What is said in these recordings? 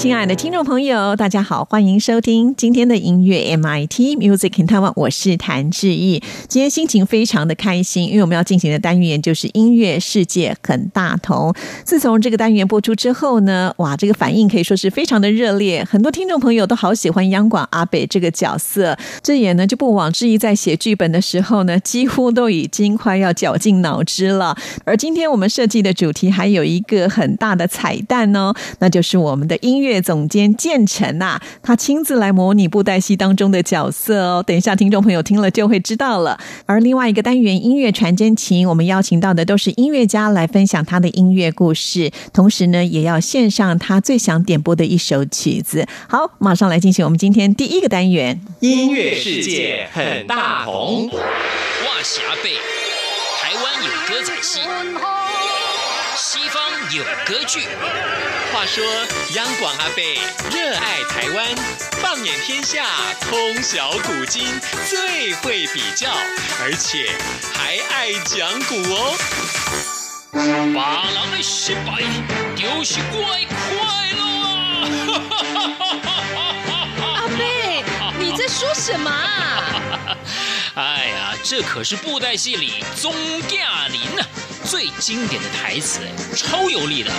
亲爱的听众朋友，大家好，欢迎收听今天的音乐 MIT Music in Taiwan，我是谭志毅。今天心情非常的开心，因为我们要进行的单元就是音乐世界很大同。自从这个单元播出之后呢，哇，这个反应可以说是非常的热烈，很多听众朋友都好喜欢央广阿北这个角色。这也呢就不枉志毅在写剧本的时候呢，几乎都已经快要绞尽脑汁了。而今天我们设计的主题还有一个很大的彩蛋哦，那就是我们的音乐。乐总监建成呐，他亲自来模拟布袋戏当中的角色哦。等一下，听众朋友听了就会知道了。而另外一个单元音乐传真情，我们邀请到的都是音乐家来分享他的音乐故事，同时呢，也要献上他最想点播的一首曲子。好，马上来进行我们今天第一个单元音乐世界很大同。哇，霞贝，台湾有歌仔戏，有歌剧。话说，央广阿贝热爱台湾，放眼天下，通晓古今，最会比较，而且还爱讲古哦。把郎的失败就是怪快乐阿贝，你在说什么啊？哎呀，这可是布袋戏里宗驾林呐。最经典的台词，超有力的。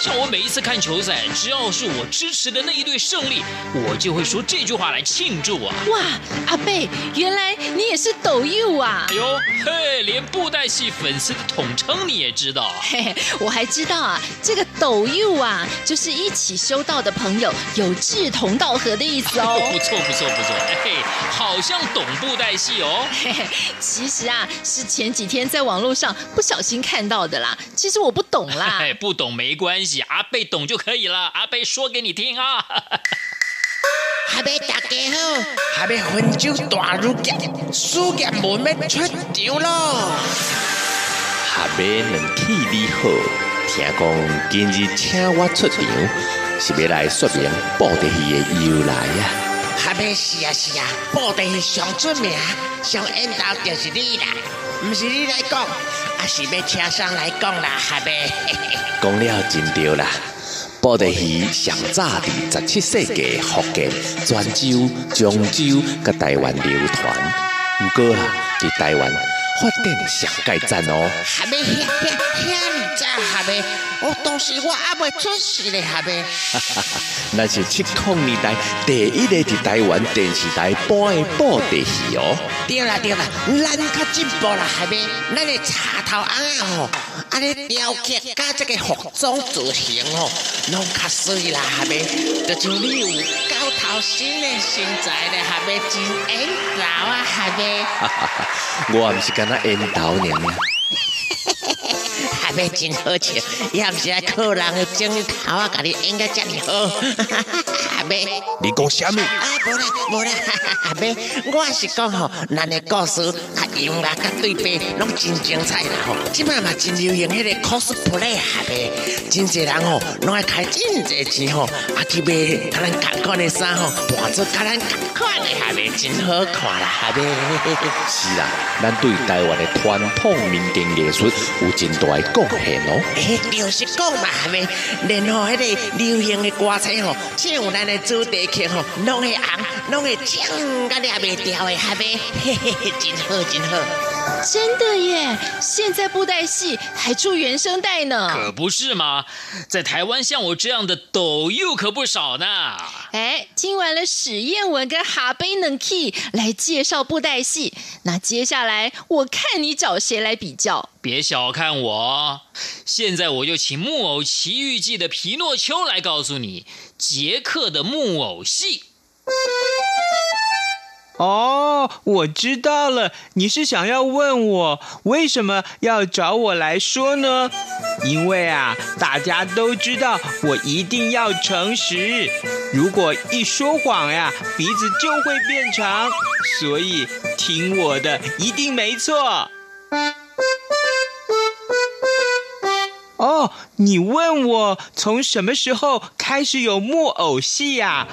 像我每一次看球赛，只要是我支持的那一队胜利，我就会说这句话来庆祝啊！哇，阿贝，原来你也是抖 U 啊！哎呦，嘿，连布袋戏粉丝的统称你也知道？嘿嘿，我还知道啊，这个抖 U 啊，就是一起修道的朋友，有志同道合的意思哦。不错不错不错，嘿，好像懂布袋戏哦。嘿嘿，其实啊，是前几天在网络上不小心看。到的啦，其实我不懂啦。不懂没关系，阿贝懂就可以了。阿贝说给你听啊。阿贝大家好，阿贝分酒大如家，输家门要出场咯。阿贝能气你好，听讲今日请我出场，是要来说明布袋戏的由来呀。阿贝是啊是啊，布袋戏上出名，上演到就是你啦，不是你来讲。还是要车上来讲啦，哈呗。讲了真对啦，布袋戏上早伫十七世纪福建、泉州、漳州、甲台湾流传，毋过啊，伫台湾发展上盖赞哦。哈呗，遐遐遐尼早哈呗。我当时我还未出世咧，哈呗。那是七零年代第一个伫台湾电视台播的布袋戏哦。对啦对啦，咱较进步啦，哈呗。咱的茶头翁啊吼，啊咧雕刻加这个服装造型吼，拢较水啦，哈呗。就像你有高头新的身材咧，哈呗，真缘投啊，哈呗。我毋是干那缘投呢。阿妹真好笑，也毋是来靠人的镜头啊，甲你演个遮尔好。阿妹，你讲什么？啊，无啦无啦，阿妹，我是讲吼，咱的故事啊，音乐甲对白拢真精彩啦吼。即摆嘛真流行迄个 cosplay 阿妹，真侪人吼拢爱开真济钱吼，啊去买甲咱同款的衫吼，扮做甲咱同款的阿妹，真好看啦阿妹。是啦，咱对台湾的传统民间艺术有真大的。贡献哦，嘿，就是讲嘛，哈咪，然后迄个流行的歌星吼，唱咱的主题曲吼，拢会红，拢会唱个抓袂掉的，哈咪，嘿嘿嘿，真好真好。真的耶！现在布袋戏还出原声带呢，可不是吗？在台湾像我这样的抖又可不少呢。哎，听完了史艳文跟哈贝能 key 来介绍布袋戏，那接下来我看你找谁来比较？别小看我，现在我就请《木偶奇遇记》的皮诺丘来告诉你杰克的木偶戏。哦，我知道了，你是想要问我为什么要找我来说呢？因为啊，大家都知道我一定要诚实，如果一说谎呀，鼻子就会变长，所以听我的一定没错。哦，你问我从什么时候开始有木偶戏呀？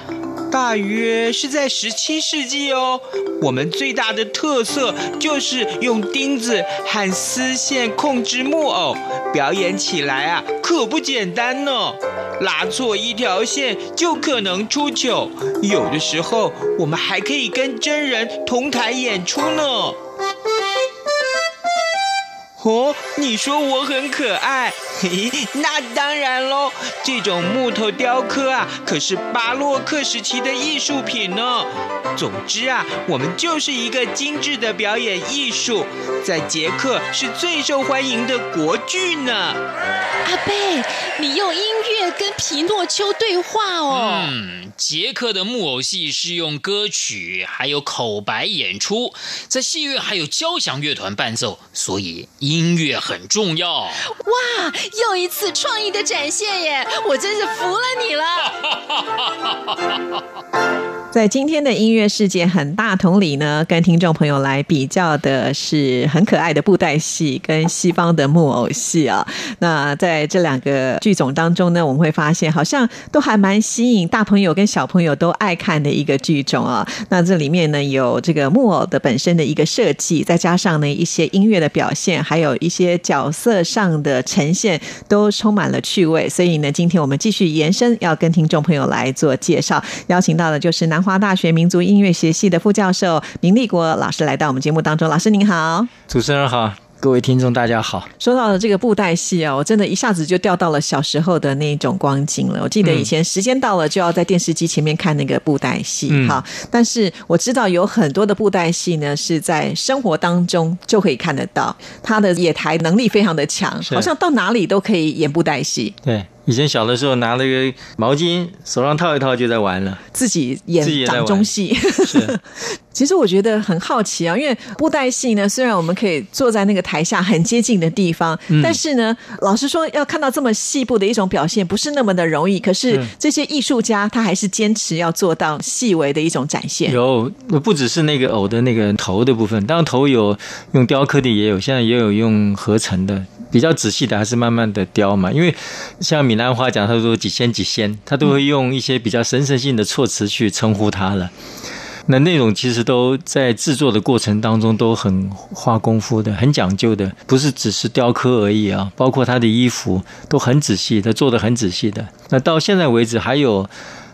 大约是在十七世纪哦。我们最大的特色就是用钉子和丝线控制木偶，表演起来啊可不简单呢。拉错一条线就可能出糗，有的时候我们还可以跟真人同台演出呢。哦，你说我很可爱，嘿，那当然喽。这种木头雕刻啊，可是巴洛克时期的艺术品呢。总之啊，我们就是一个精致的表演艺术，在捷克是最受欢迎的国剧呢。阿贝，你用音乐跟皮诺丘对话哦。嗯，杰克的木偶戏是用歌曲还有口白演出，在戏院还有交响乐团伴奏，所以音乐很重要。哇，又一次创意的展现耶！我真是服了你了。在今天的音乐世界很大同里呢，跟听众朋友来比较的是很可爱的布袋戏跟西方的木偶戏啊。那在这两个剧种当中呢，我们会发现好像都还蛮吸引大朋友跟小朋友都爱看的一个剧种啊。那这里面呢有这个木偶的本身的一个设计，再加上呢一些音乐的表现，还有一些角色上的呈现，都充满了趣味。所以呢，今天我们继续延伸，要跟听众朋友来做介绍，邀请到的就是南华大学民族音乐学系的副教授明立国老师来到我们节目当中。老师您好，主持人好，各位听众大家好。说到了这个布袋戏啊，我真的一下子就掉到了小时候的那种光景了。我记得以前时间到了就要在电视机前面看那个布袋戏，嗯哈。但是我知道有很多的布袋戏呢是在生活当中就可以看得到，他的野台能力非常的强，好像到哪里都可以演布袋戏，对，以前小的时候拿了个毛巾，手上套一套就在玩了。自己演掌中戏。是，其实我觉得很好奇啊，因为布袋戏呢，虽然我们可以坐在那个台下很接近的地方，嗯但是呢，老实说，要看到这么细部的一种表现，不是那么的容易。可是是这些艺术家他还是坚持要做到细微的一种展现。有不只是那个偶的那个头的部分，当然头有用雕刻的也有，现在也有用合成的。比较仔细的还是慢慢的雕嘛，因为像闽南话讲，他说几仙几仙，他都会用一些比较神圣性的措辞去称呼他了。那内容其实都在制作的过程当中都很花功夫的，很讲究的，不是只是雕刻而已啊，包括他的衣服都很仔细，他做的很仔细的。那到现在为止，还有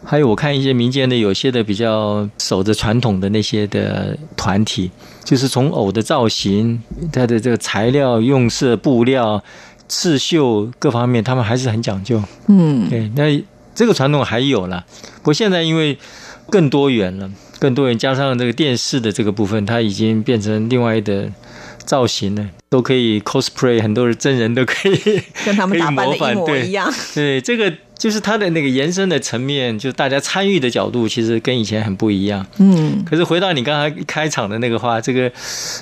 还有我看一些民间的有些的比较守着传统的那些的团体，就是从偶的造型、它的这个材料用色、布料、刺绣各方面，他们还是很讲究。嗯，对，那这个传统还有了，不过现在因为更多元了，更多元加上这个电视的这个部分，它已经变成另外的造型了，都可以 cosplay，很多人真人都可以 跟他们打扮的一模一样。对，这个就是它的那个延伸的层面，就是大家参与的角度，其实跟以前很不一样。嗯，可是回到你刚才开场的那个话，这个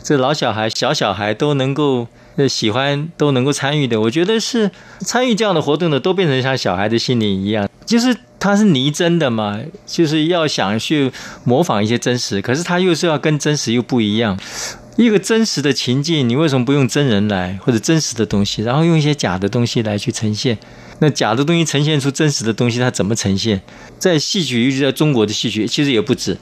这老小孩、小小孩都能够喜欢，都能够参与的，我觉得是参与这样的活动的，都变成像小孩的心灵一样，就是它是拟真的嘛，就是要想去模仿一些真实，可是它又是要跟真实又不一样。一个真实的情境，你为什么不用真人来或者真实的东西，然后用一些假的东西来去呈现？那假的东西呈现出真实的东西，它怎么呈现？在戏曲，尤其在中国的戏曲，其实也不止。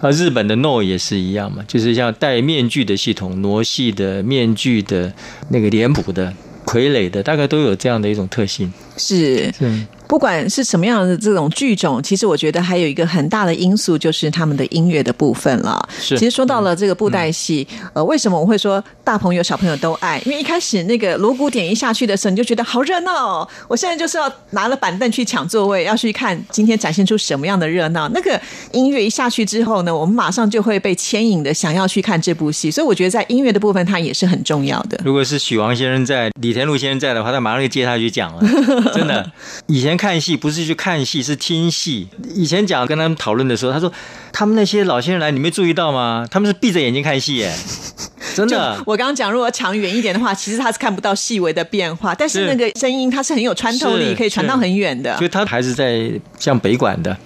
啊，日本的 No 也是一样嘛，就是像戴面具的系统、傩戏的面具的那个脸谱的、傀儡的，大概都有这样的一种特性。是。嗯，不管是什么样的这种剧种，其实我觉得还有一个很大的因素就是他们的音乐的部分了。是其实说到了这个布袋戏，呃，为什么我会说大朋友小朋友都爱？因为一开始那个锣鼓点一下去的时候，你就觉得好热闹哦。我现在就是要拿了板凳去抢座位，要去看今天展现出什么样的热闹。那个音乐一下去之后呢，我们马上就会被牵引的想要去看这部戏。所以我觉得在音乐的部分，它也是很重要的。如果是许王先生在、李天禄先生在的话，他马上就接下去讲了。真的，以前看戏不是去看戏，是听戏。以前讲跟他们讨论的时候，他说他们那些老先生来，你没注意到吗？他们是闭着眼睛看戏，耶，真的。我刚刚讲，如果长远一点的话，其实他是看不到细微的变化，但是是那个声音它是很有穿透力，可以传到很远的所。以他还是在像北管的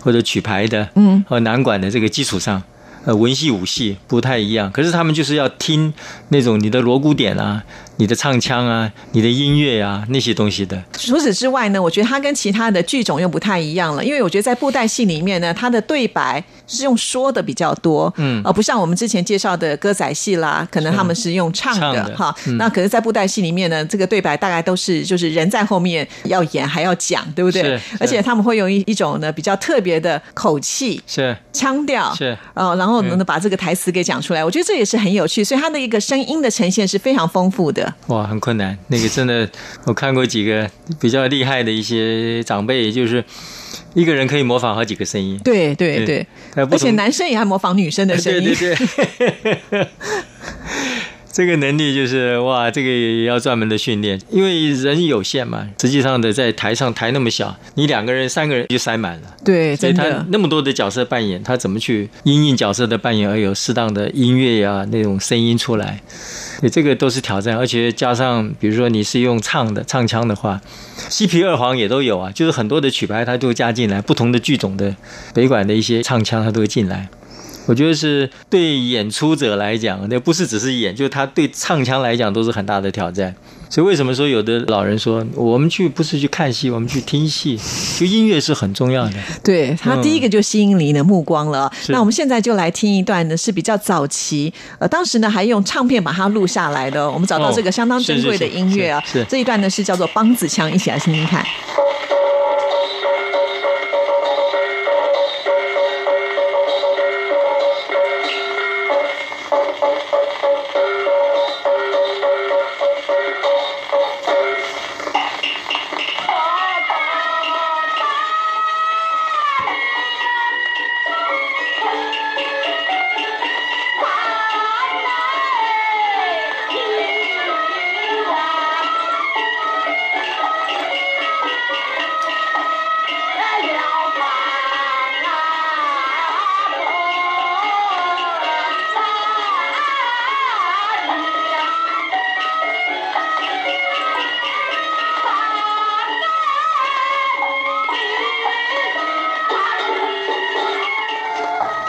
或者曲牌的，嗯，和南管的这个基础上，呃，文戏武戏不太一样。可是他们就是要听那种你的锣鼓点啊，你的唱腔啊，你的音乐啊那些东西的。除此之外呢，我觉得它跟其他的剧种又不太一样了，因为我觉得在布袋戏里面呢，它的对白是用说的比较多，嗯而不像我们之前介绍的歌仔戏啦，可能他们是用唱唱的的哈。嗯那可是，在布袋戏里面呢，这个对白大概都是就是人在后面要演还要讲，对不对是？而且他们会用一一种呢比较特别的口气。是腔调是哦，然后呢、嗯把这个台词给讲出来，我觉得这也是很有趣，所以它的一个声音的呈现是非常丰富的。哇，很困难。那个真的，我看过几个比较厉害的一些长辈，就是一个人可以模仿好几个声音。对对对而且男生也还模仿女生的声音。对对对。这个能力就是哇，这个也要专门的训练，因为人有限嘛。实际上的在台上台那么小，你两个人、三个人就塞满了。对，所以他。那么多的角色扮演，他怎么去因应角色的扮演而有适当的音乐呀、那种声音出来？对，这个都是挑战，而且加上比如说你是用唱的唱腔的话，西皮二黄也都有啊，就是很多的曲牌它都加进来，不同的剧种的北管的一些唱腔它都会进来。我觉得是对演出者来讲，那不是只是演，就是他对唱腔来讲都是很大的挑战。所以为什么说有的老人说，我们去不是去看戏，我们去听戏，就音乐是很重要的。对他第一个就吸引你的目光了。是那我们现在就来听一段呢，是比较早期，呃，当时呢还用唱片把它录下来的哦。我们找到这个相当珍贵的音乐啊。是是是是这一段呢是叫做梆子腔，一起来听听看。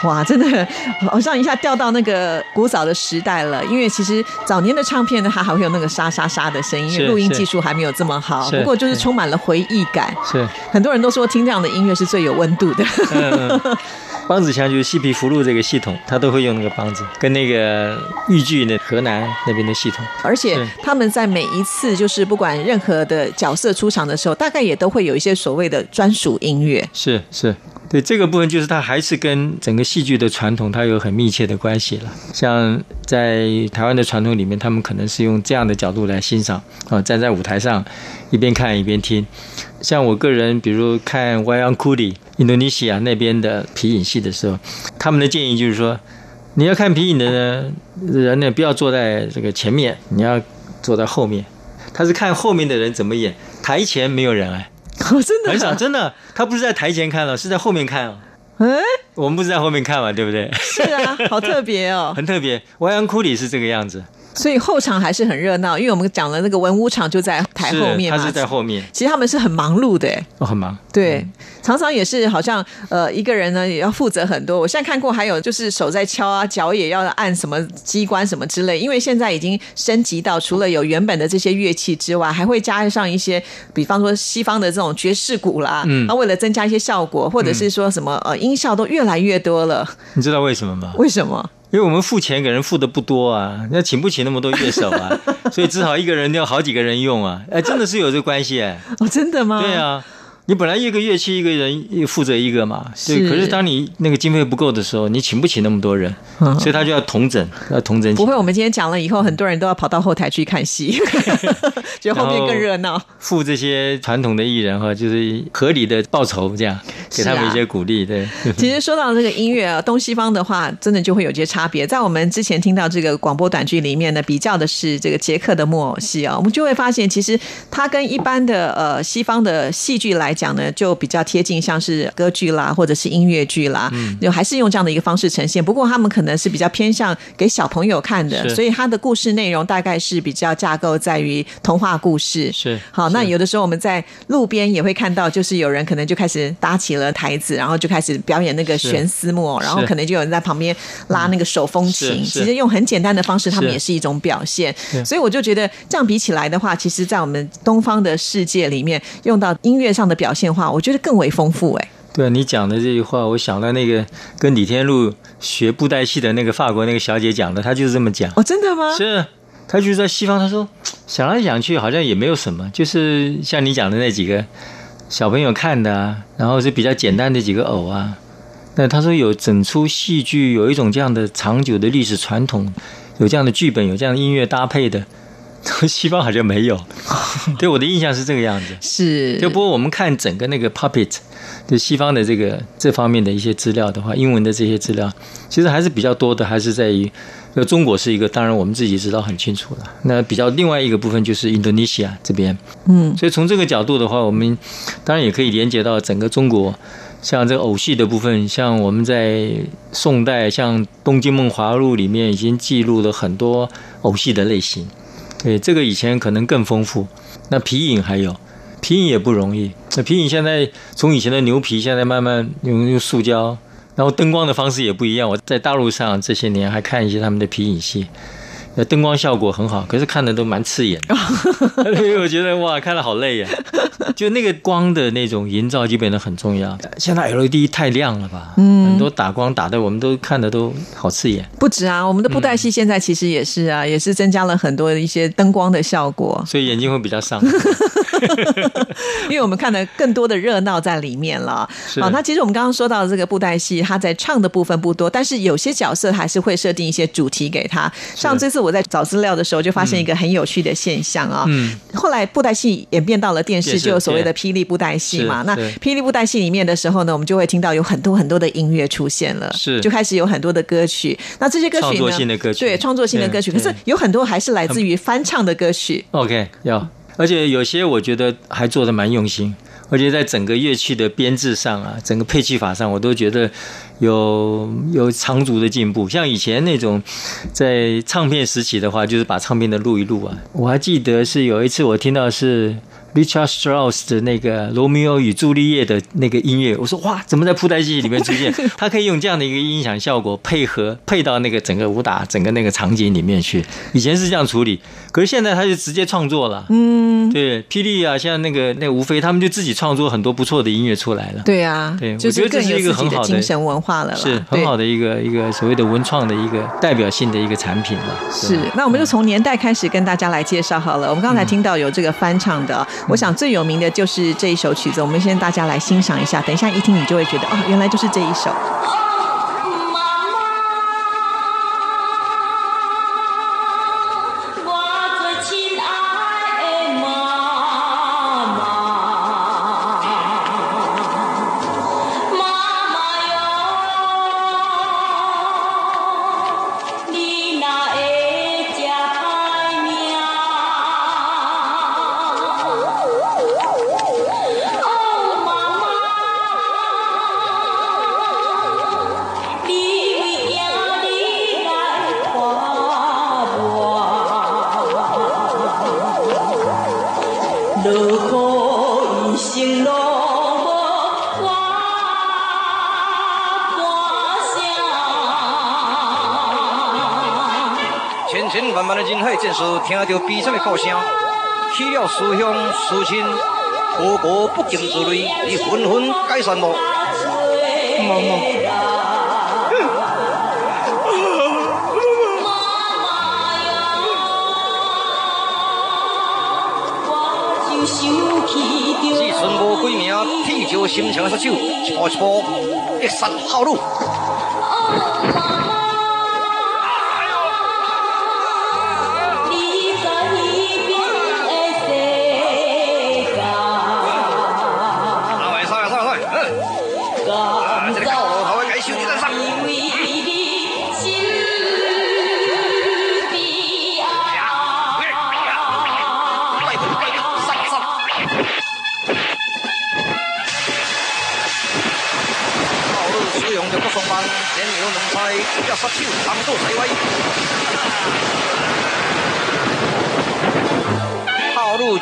哇，真的好像一下掉到那个古早的时代了。因为其实早年的唱片呢，它还会有那个沙沙沙的声音，因为录音技术还没有这么好。不过就是是充满了回忆感。是，很多人都说听这样的音乐是最有温度的。嗯，嗯 梆子腔就是西皮福禄这个系统，他都会用那个梆子，跟那个豫剧那河南那边的系统。而且他们在每一次就是不管任何的角色出场的时候，大概也都会有一些所谓的专属音乐。是是，对这个部分就是它还是跟整个戏剧的传统它有很密切的关系了。像在台湾的传统里面，他们可能是用这样的角度来欣赏啊，站在舞台上一边看一边听。像我个人，比如看 Wayang Kuli 印度尼西亚那边的皮影戏的时候，他们的建议就是说，你要看皮影的呢人呢，不要坐在这个前面，你要坐在后面。他是看后面的人怎么演，台前没有人哎。哦，真的很少，真的，他不是在台前看了，是在后面看了。哎，我们不是在后面看嘛，对不对？是啊，好特别哦。很特别。歪阳库里是这个样子，所以后场还是很热闹，因为我们讲了那个文武场就在台后面嘛。是他是在后面，其实他们是很忙碌的，哎哦，很忙。对，常常也是好像呃一个人呢也要负责很多。我现在看过还有就是手在敲啊，脚也要按什么机关什么之类，因为现在已经升级到除了有原本的这些乐器之外，还会加上一些，比方说西方的这种爵士鼓啦，嗯那为了增加一些效果，或者是说什么呃音效都越来越多了，你知道为什么吗？为什么？因为我们付钱给人付的不多啊，那请不起那么多乐手啊，所以只好一个人要好几个人用啊。哎，真的是有这个关系哎。哦，真的吗？对啊。你本来一个乐器一个人负责一个嘛，对。是可是当你那个经费不够的时候，你请不起那么多人，嗯所以他就要同整，要同整。不会，我们今天讲了以后，很多人都要跑到后台去看戏，觉得后面更热闹。付这些传统的艺人哈，就是合理的报酬这样。给他们一些鼓励。对，其实说到这个音乐啊，东西方的话，真的就会有些差别。在我们之前听到这个广播短剧里面呢，比较的是这个捷克的木偶戏啊，我们就会发现，其实它跟一般的呃西方的戏剧来讲呢，就比较贴近，像是歌剧啦，或者是音乐剧啦，就还是用这样的一个方式呈现。不过他们可能是比较偏向给小朋友看的，所以它的故事内容大概是比较架构在于童话故事。是好，那有的时候我们在路边也会看到，就是有人可能就开始搭起了台子，然后就开始表演那个是悬丝木偶，然后可能就有人在旁边拉那个手风琴。其实用很简单的方式，他们也是一种表现。所以我就觉得这样比起来的话，其实，在我们东方的世界里面，用到音乐上的表现化，我觉得更为丰富。哎，对你讲的这句话，我想到那个跟李天禄学布袋戏的那个法国那个小姐讲的，她就是这么讲。哦，真的吗？是，她就是在西方，她说想来想去好像也没有什么，就是像你讲的那几个小朋友看的啊，然后是比较简单的几个偶啊。那他说有整出戏剧有一种这样的长久的历史传统，有这样的剧本，有这样的音乐搭配的，西方好像没有。对我的印象是这个样子。是，就不过我们看整个那个 puppet，就西方的这个这方面的一些资料的话，英文的这些资料，其实还是比较多的，还是在于，呃，中国是一个，当然我们自己知道很清楚了。那比较另外一个部分就是印度尼西亚这边，嗯，所以从这个角度的话，我们当然也可以连接到整个中国，像这个偶戏的部分，像我们在宋代，像《东京梦华录》里面已经记录了很多偶戏的类型。对，这个以前可能更丰富。那皮影还有，皮影也不容易。那皮影现在从以前的牛皮，现在慢慢用用塑胶，然后灯光的方式也不一样。我在大陆上这些年还看一些他们的皮影戏，那，灯光效果很好，可是看的都蛮刺眼的。因 为我觉得哇，看了好累呀。就那个光的那种营造就变得很重要。现在 LED 太亮了吧？嗯很多打光打的我们都看的都好刺眼。不止啊，我们的布袋戏现在其实也是啊，也是增加了很多的一些灯光的效果。所以眼睛会比较伤。因为我们看的更多的热闹在里面了。是好，那其实我们刚刚说到的这个布袋戏，它在唱的部分不多，但是有些角色还是会设定一些主题给他。像这次我在找资料的时候，就发现一个很有趣的现象啊。嗯，后来布袋戏演变到了电视，就有所谓的霹雳布袋戏嘛。那霹雳布袋戏里面的时候呢，我们就会听到有很多很多的音乐出现了，是就开始有很多的歌曲。那这些歌曲呢，创作性的歌曲对，创作性的歌曲，可是有很多还是来自于翻唱的歌曲。OK，要，而且有些我觉得还做的蛮用心，而且在整个乐器的编制上啊，整个配器法上，我都觉得有有长足的进步。像以前那种在唱片时期的话，就是把唱片的录一录啊。我还记得是有一次我听到是 Richard Strauss 的那个《罗密欧与朱丽叶》的那个音乐，我说哇，怎么在布袋戏里面出现？他可以用这样的一个音响效果配合配到那个整个武打整个那个场景里面去。以前是这样处理，可是现在他就直接创作了。嗯，对，霹雳啊，像那个那个吴飞，他们就自己创作很多不错的音乐出来了。对啊，对就我觉得这是一个很好的精神文化了，是很好的一个一个所谓的文创的一个代表性的一个产品了。是，那我们就从年代开始跟大家来介绍好了。我们刚才听到有这个翻唱的，我想最有名的就是这一首曲子，我们先大家来欣赏一下。等一下一听你就会觉得，哦，原来就是这一首。万的人海，正是听到悲惨的哭声，去了思乡思亲，个个不禁自泪，已纷纷解散了。妈妈。就想起只着剩无几名铁石心肠的杀手，一步一杀好路。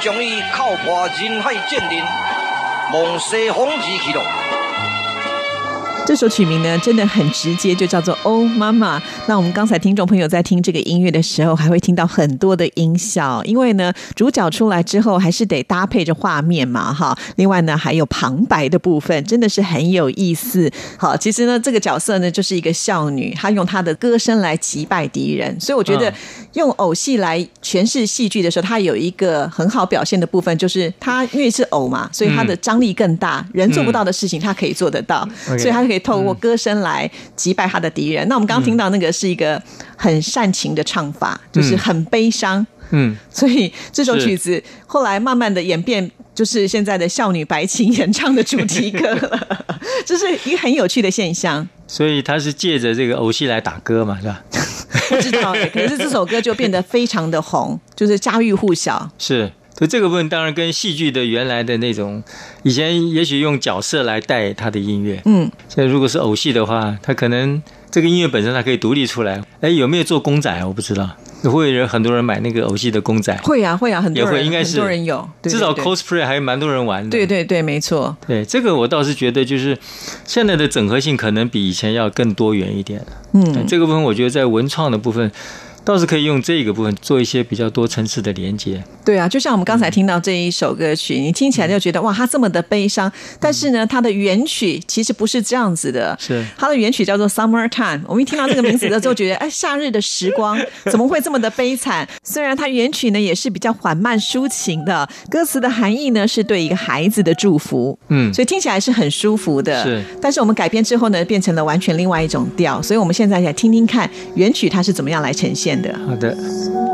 将伊靠破人海剑林，望西风而去咯。这首曲名呢，真的很直接，就叫做《哦妈妈》。那我们刚才听众朋友在听这个音乐的时候，还会听到很多的音效，因为呢，主角出来之后，还是得搭配着画面嘛，哈。另外呢，还有旁白的部分，真的是很有意思。好，其实呢，这个角色呢，就是一个少女，她用她的歌声来击败敌人，所以我觉得嗯用偶戏来诠释戏剧的时候，它有一个很好表现的部分，就是她因为是偶嘛，所以她的张力更大，人做不到的事情，她可以做得到所以她可以透过歌声来击败他的敌人。那我们刚刚听到那个是一个很煽情的唱法，就是很悲伤，嗯，所以这首曲子后来慢慢的演变。就是现在的少女白琴演唱的主题歌了，这是一个很有趣的现象。所以他是借着这个偶戏来打歌嘛，是吧？不知道欸，可是这首歌就变得非常的红，就是家喻户晓。是，所以这个部分当然跟戏剧的原来的那种，以前也许用角色来带他的音乐，嗯，现在如果是偶戏的话，他可能这个音乐本身它可以独立出来。哎，有没有做公仔啊？我不知道，会有人很多人买那个偶戏的公仔，会啊会啊，很多人也会应该是很多人有，对至少 cosplay 还蛮多人玩的。对对对，没错。对，这个我倒是觉得就是现在的整合性可能比以前要更多元一点。嗯，这个部分我觉得在文创的部分。倒是可以用这个部分做一些比较多层次的连接。对啊，就像我们刚才听到这一首歌曲，你听起来就觉得哇，它这么的悲伤，但是呢，它的原曲其实不是这样子的。是它的原曲叫做《Summer Time》。我们一听到这个名字的时候，觉得哎，夏日的时光 怎么会这么的悲惨？虽然它原曲呢也是比较缓慢抒情的，歌词的含义呢是对一个孩子的祝福，嗯所以听起来是很舒服的。是，但是我们改编之后呢，变成了完全另外一种调，所以我们现在来听听看原曲它是怎么样来呈现好的。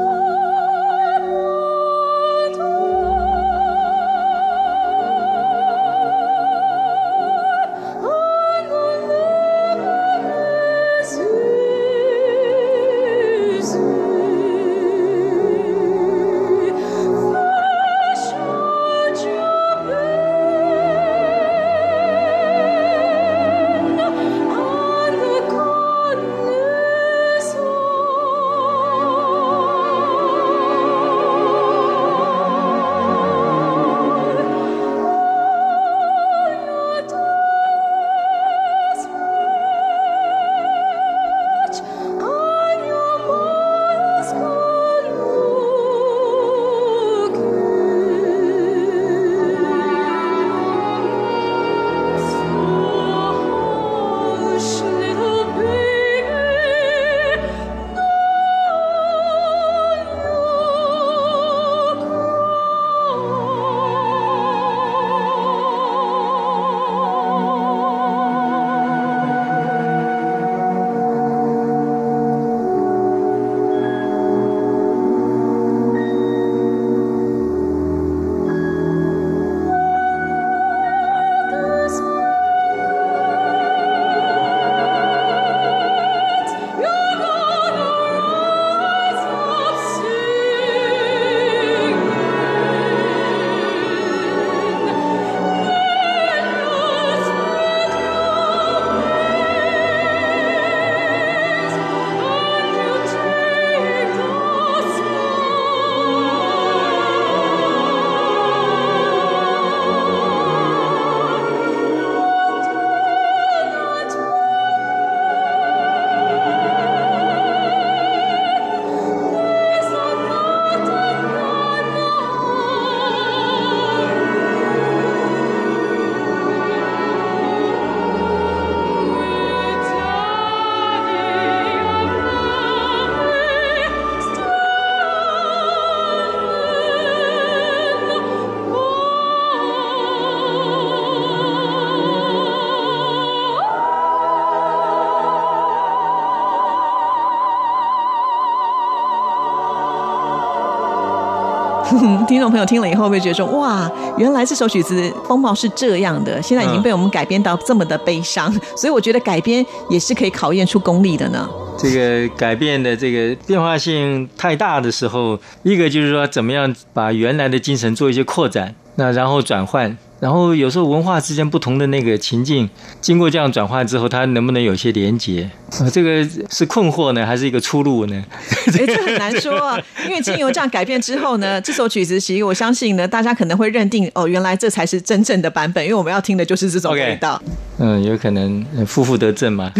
听众朋友听了以后会觉得说，哇，原来这首曲子风貌是这样的，现在已经被我们改编到这么的悲伤，所以我觉得改编也是可以考验出功力的呢。这个改变的这个变化性太大的时候，一个就是说怎么样把原来的精神做一些扩展，那然后转换，然后有时候文化之间不同的那个情境，经过这样转换之后，它能不能有些连结？啊，这个是困惑呢，还是一个出路呢？哎，这很难说啊，因为经由这样改变之后呢，这首曲子其实我相信呢，大家可能会认定哦，原来这才是真正的版本，因为我们要听的就是这种味道。嗯，有可能呃负负得正嘛。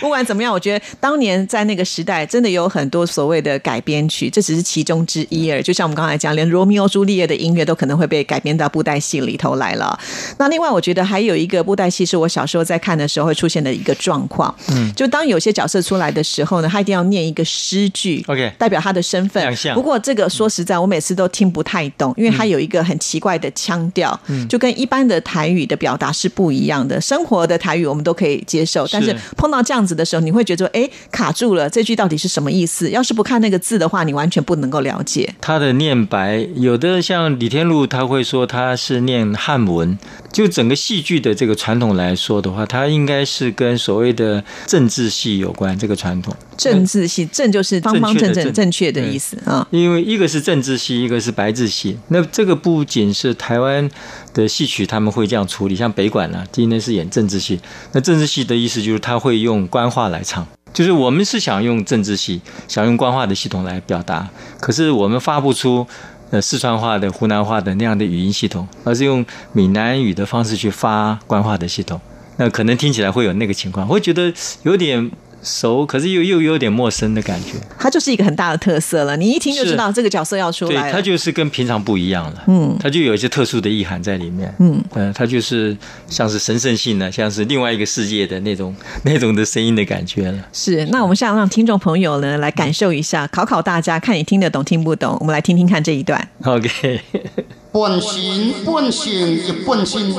不管怎么样，我觉得当年在那个时代，真的有很多所谓的改编曲，这只是其中之一而已。就像我们刚才讲，连罗密欧朱丽叶的音乐都可能会被改编到布袋戏里头来了。那另外，我觉得还有一个布袋戏是我小时候在看的时候会出现的一个状况，嗯，就当有些角色出来的时候呢，他一定要念一个诗句 OK 代表他的身份不过这个说实在，我每次都听不太懂，因为他有一个很奇怪的腔调，嗯就跟一般的台语的表达是不一样的。生活的台语我们都可以接受，但是是碰到这样子的时候，你会觉得说，哎，卡住了，这句到底是什么意思？要是不看那个字的话，你完全不能够了解。他的念白，有的像李天禄，他会说他是念汉文。就整个戏剧的这个传统来说的话，他应该是跟所谓的政治戏有关。这个传统，政治系正就是方方正正、正确的正正确的意思啊。因为一个是政治戏，一个是白字戏。那这个不仅是台湾的戏曲他们会这样处理，像北管呢、今天是演政治戏。那政治戏的意思就是他会用官话来唱，就是我们是想用政治戏，想用官话的系统来表达，可是我们发不出。呃，四川话的、湖南话的那样的语音系统，而是用闽南语的方式去发官话的系统，那可能听起来会有那个情况，会觉得有点熟，可是又又有点陌生的感觉。它就是一个很大的特色了，你一听就知道这个角色要出对，来了。它就是跟平常不一样了。嗯它就有一些特殊的意涵在里面。嗯，呃，它就是像是神圣性的，像是另外一个世界的那种那种的声音的感觉了。是，那我们现在让听众朋友呢来感受一下，考考大家，看你听得懂听不懂。我们来听听看这一段。OK，本心本性亦本心，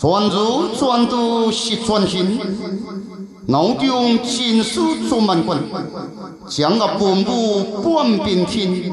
专如专度是专心，脑中尽数做万贯，将我本部半边天。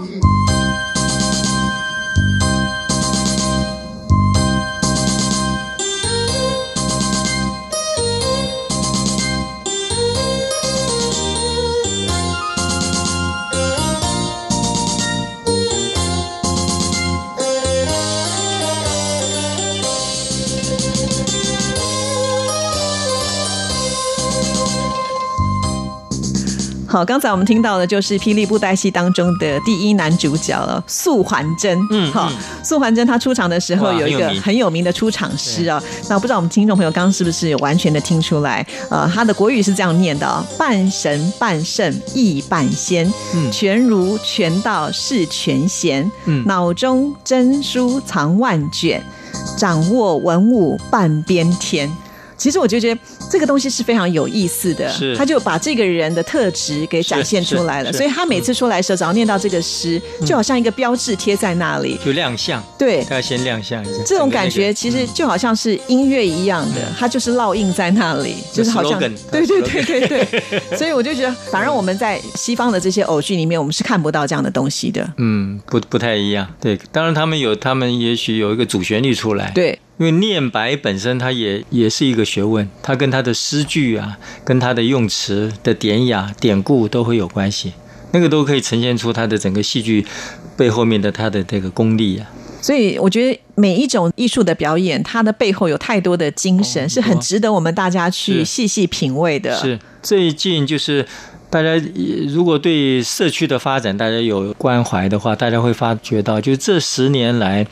好，刚才我们听到的就是霹雳布袋戏当中的第一男主角了，素还真。嗯好嗯，素还真他出场的时候有一个很有名的出场诗啊。那不知道我们听众朋友刚刚是不是有完全的听出来？呃，他的国语是这样念的啊、半神半圣亦半仙，嗯全儒全道是全贤，嗯脑中真书藏万卷，掌握文武半边天。其实我就觉得这个东西是非常有意思的，是他就把这个人的特质给展现出来了，所以他每次出来的时候，只要念到这个诗，就好像一个标志贴在那里。就亮相，对，他要先亮相一下。这种感觉其实就好像是音乐一样的，它就是烙印在那里，就是好像对对对对对，所以我就觉得，反正我们在西方的这些偶剧里面，我们是看不到这样的东西的。嗯，不不太一样。对，当然他们有，他们也许有一个主旋律出来。对，因为念白本身它也也是一个学问，它跟它的诗句啊，跟它的用词的典雅、典故都会有关系，那个都可以呈现出它的整个戏剧背后面的它的这个功力啊。所以我觉得每一种艺术的表演，它的背后有太多的精神，哦是很值得我们大家去细细品味的。是最近就是大家如果对社区的发展大家有关怀的话，大家会发觉到，就是这十年来，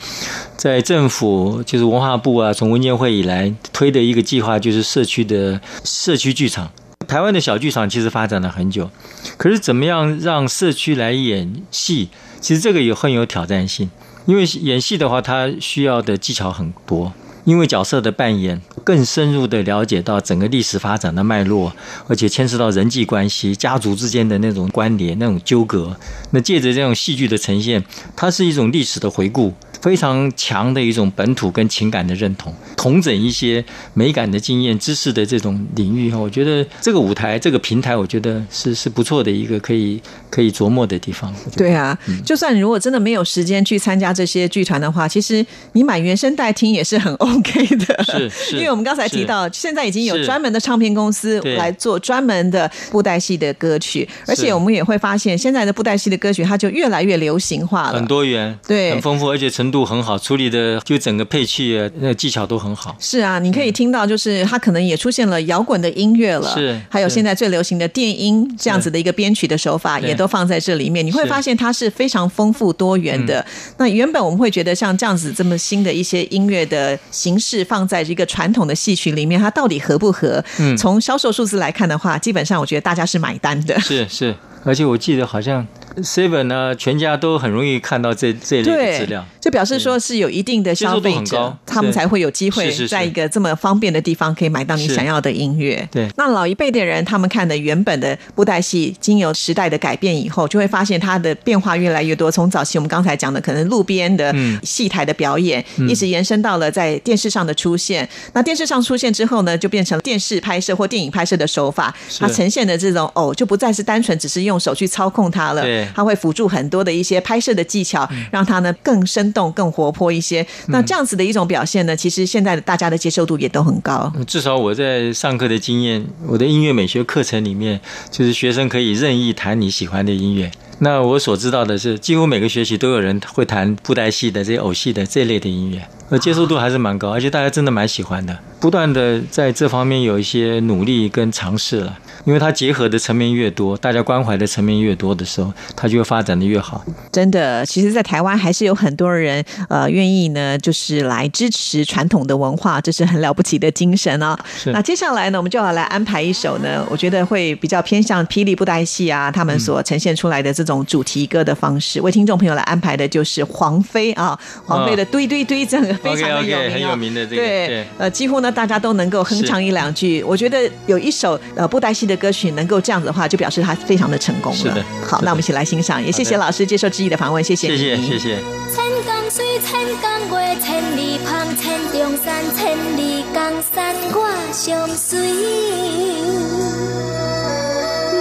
在政府就是文化部啊，从文建会以来推的一个计划，就是社区的社区剧场。台湾的小剧场其实发展了很久，可是怎么样让社区来演戏，其实这个也很有挑战性。因为演戏的话，它需要的技巧很多。因为角色的扮演，更深入的了解到整个历史发展的脉络，而且牵涉到人际关系、家族之间的那种关联、那种纠葛。那借着这种戏剧的呈现，它是一种历史的回顾，非常强的一种本土跟情感的认同，同整一些美感的经验、知识的这种领域哈。我觉得这个舞台、这个平台，我觉得是是不错的一个可以可以琢磨的地方。对啊，就算如果真的没有时间去参加这些剧团的话，其实你买原声带听也是很 OK 的。是是 因为我们刚才提到，现在已经有专门的唱片公司来做专门的布袋戏的歌曲，而且我们也会发现，现在的布袋戏的歌曲它就越来越流行化了，很多元，对很丰富，而且程度很好，处理的就整个配器啊，那个技巧都很好。是啊，你可以听到，就是它可能也出现了摇滚的音乐了，是是还有现在最流行的电音这样子的一个编曲的手法，也都放在这里面。你会发现它是非常丰富多元的。那原本我们会觉得像这样子这么新的一些音乐的形式放在一个传统的戏曲里面，它到底合不合？嗯从销售数字来看的话，基本上我觉得大家是买单的。是是，而且我记得好像 Seven 呢，全家都很容易看到这这类的资料。，就表示说是有一定的消费者，他们才会有机会在一个这么方便的地方可以买到你想要的音乐。对。那老一辈的人，他们看的原本的布袋戏，经由时代的改变以后，就会发现它的变化越来越多。从早期我们刚才讲的，可能路边的嗯。戏台的表演，嗯。一直延伸到了在电视上的出现。那电视上出现之后呢，就变成电视拍摄或电影拍摄的手法，它呈现的这种偶就不再是单纯只是用手去操控它了对，它会辅助很多的一些拍摄的技巧，嗯。让它呢更生动、更活泼一些。那这样子的一种表现呢，其实现在的大家的接受度也都很高。至少我在上课的经验，我的音乐美学课程里面，就是学生可以任意弹你喜欢的音乐。那我所知道的是，几乎每个学期都有人会弹布袋戏的、这些偶戏的这类的音乐，呃，接受度还是蛮高，而且大家真的蛮喜欢的，不断的在这方面有一些努力跟尝试了。因为它结合的层面越多，大家关怀的层面越多的时候，它就会发展的越好。真的，其实，在台湾还是有很多人呃愿意呢，就是来支持传统的文化，这是很了不起的精神哦。是那接下来呢，我们就要来安排一首呢，我觉得会比较偏向霹雳布袋戏啊，他们所呈现出来的这种主题歌的方式，为听众朋友来安排的就是黄飞啊，黄飞的堆堆堆，这个 非常的有名、哦很有名的这个对对呃，几乎呢大家都能够哼唱一两句。我觉得有一首呃布袋戏的歌曲能够这样子的话，就表示他非常的成功了。是的好，那我们一起来欣赏，也谢谢老师接受知意的访问，谢谢谢你，谢谢谢。千工水，千工月，千里芳，千重山，千里江山我相随。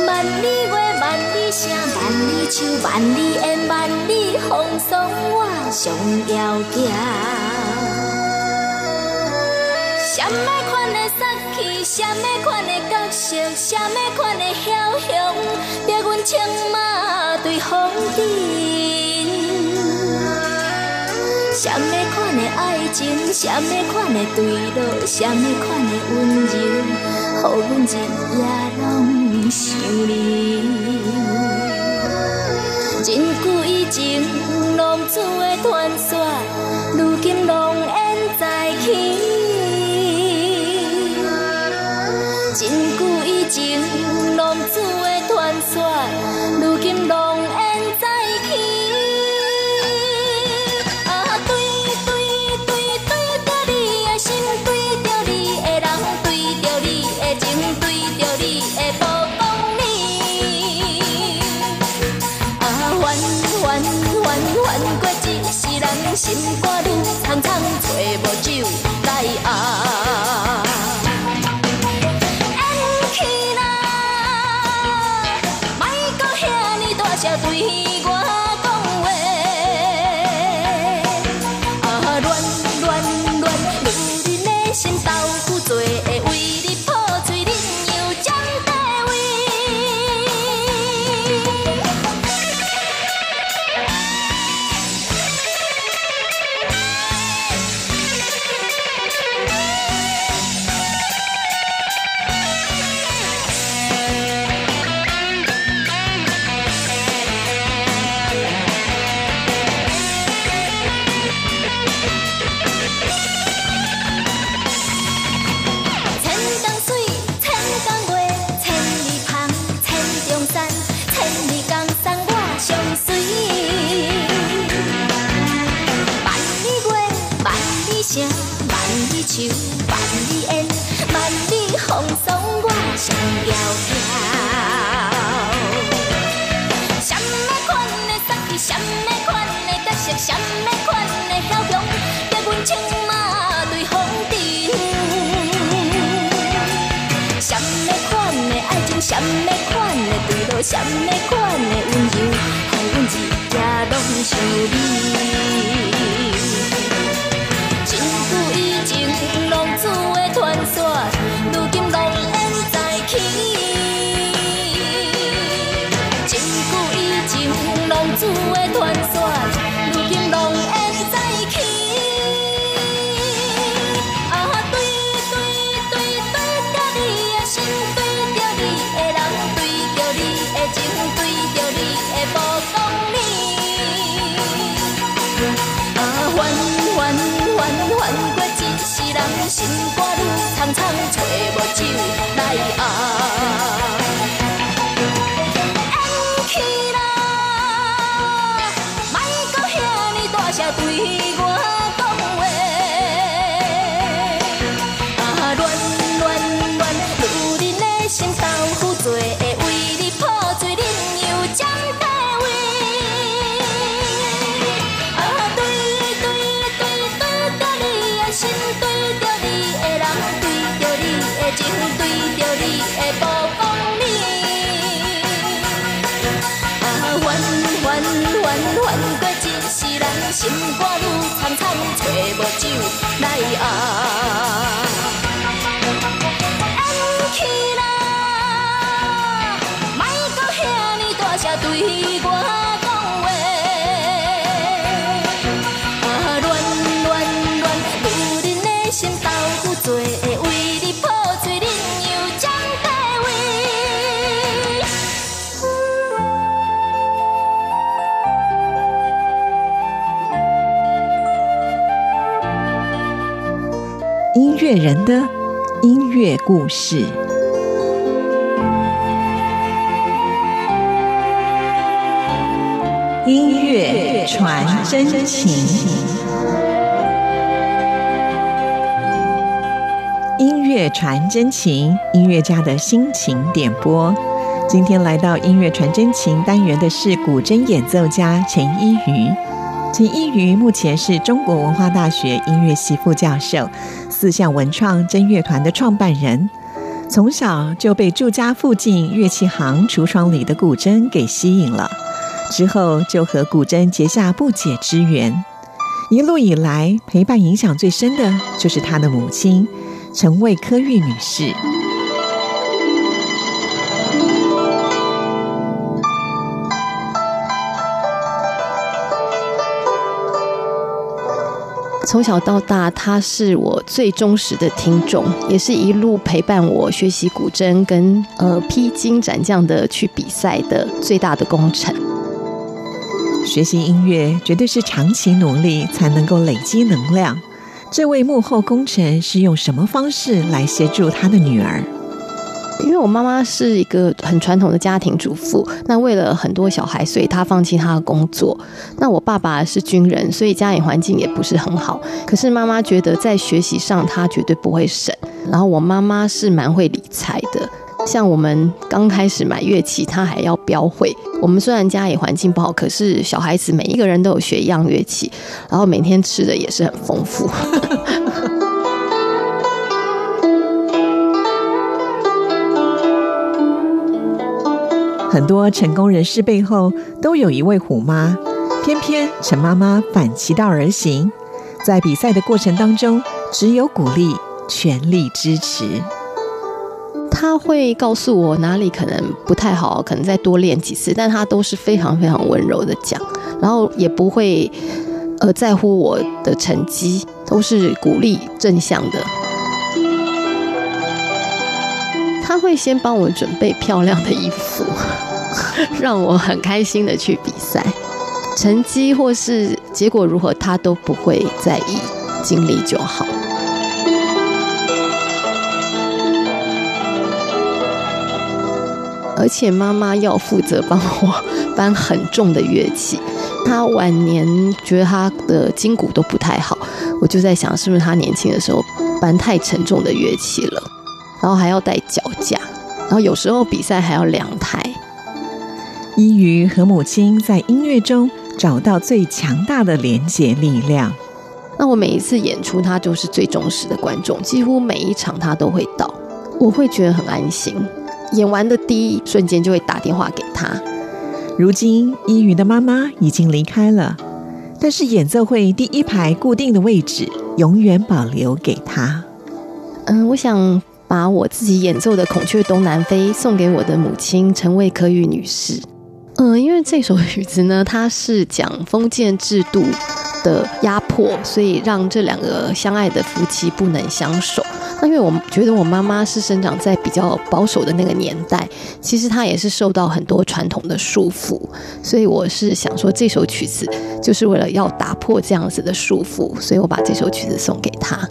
万里月，万里声，万里树，万里烟，万里风霜，我上遥行。什么款的杀气，什么款的角色，什么款的枭雄，逼阮青马对风尘。什么款的爱情，什么款的对落，什么款的温柔，予阮日夜拢想你。真久以前，浪子的传说，如今浓来心肝愈苍苍，找无酒来熬。音乐人的音乐故事。音乐传真情，音乐传真情，音乐家的心情点播。今天来到音乐传真情单元的是古筝演奏家陈依瑜。陈依瑜目前是中国文化大学音乐系副教授，四象文创真乐团的创办人。从小就被住家附近乐器行橱窗里的古筝给吸引了，之后就和古筝结下不解之缘。一路以来，陪伴影响最深的就是他的母亲陈卫科玉女士。从小到大，他是我最忠实的听众，也是一路陪伴我学习古筝跟呃披荆斩将的去比赛的最大的功臣。学习音乐绝对是长期努力才能够累积能量。这位幕后功臣是用什么方式来协助他的女儿？因为我妈妈是一个很传统的家庭主妇，那为了很多小孩，所以她放弃她的工作。那我爸爸是军人，所以家里环境也不是很好。可是妈妈觉得在学习上她绝对不会省。然后我妈妈是蛮会理财的，像我们刚开始买乐器，她还要标会。我们虽然家里环境不好，可是小孩子每一个人都有学一样乐器，然后每天吃的也是很丰富。很多成功人士背后都有一位虎妈，偏偏陈妈妈反其道而行，在比赛的过程当中，只有鼓励，全力支持。他会告诉我哪里可能不太好，可能再多练几次，但他都是非常非常温柔的讲，然后也不会呃在乎我的成绩，都是鼓励正向的。他会先帮我准备漂亮的衣服，让我很开心的去比赛。成绩或是结果如何，他都不会在意，尽力就好。而且妈妈要负责帮我搬很重的乐器，她晚年觉得她的筋骨都不太好，我就在想，是不是她年轻的时候搬太沉重的乐器了，然后还要带脚架，然后有时候比赛还要两台。依瑜和母亲在音乐中找到最强大的连结力量。那我每一次演出，她就是最忠实的观众，几乎每一场她都会到，我会觉得很安心。演完的第一瞬间就会打电话给他。如今，依瑜的妈妈已经离开了，但是演奏会第一排固定的位置永远保留给他。嗯，我想把我自己演奏的《孔雀东南飞》送给我的母亲陈魏科玉女士。嗯，因为这首曲子呢，它是讲封建制度的压迫，所以让这两个相爱的夫妻不能相守。那因为我觉得我妈妈是生长在比较保守的那个年代，其实她也是受到很多传统的束缚，所以我是想说这首曲子就是为了要打破这样子的束缚，所以我把这首曲子送给她。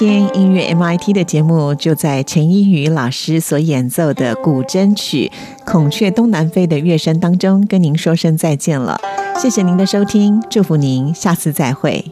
天音乐 MIT 的节目就在陈一宇老师所演奏的古筝曲《孔雀东南飞》的乐声当中，跟您说声再见了。谢谢您的收听，祝福您，下次再会。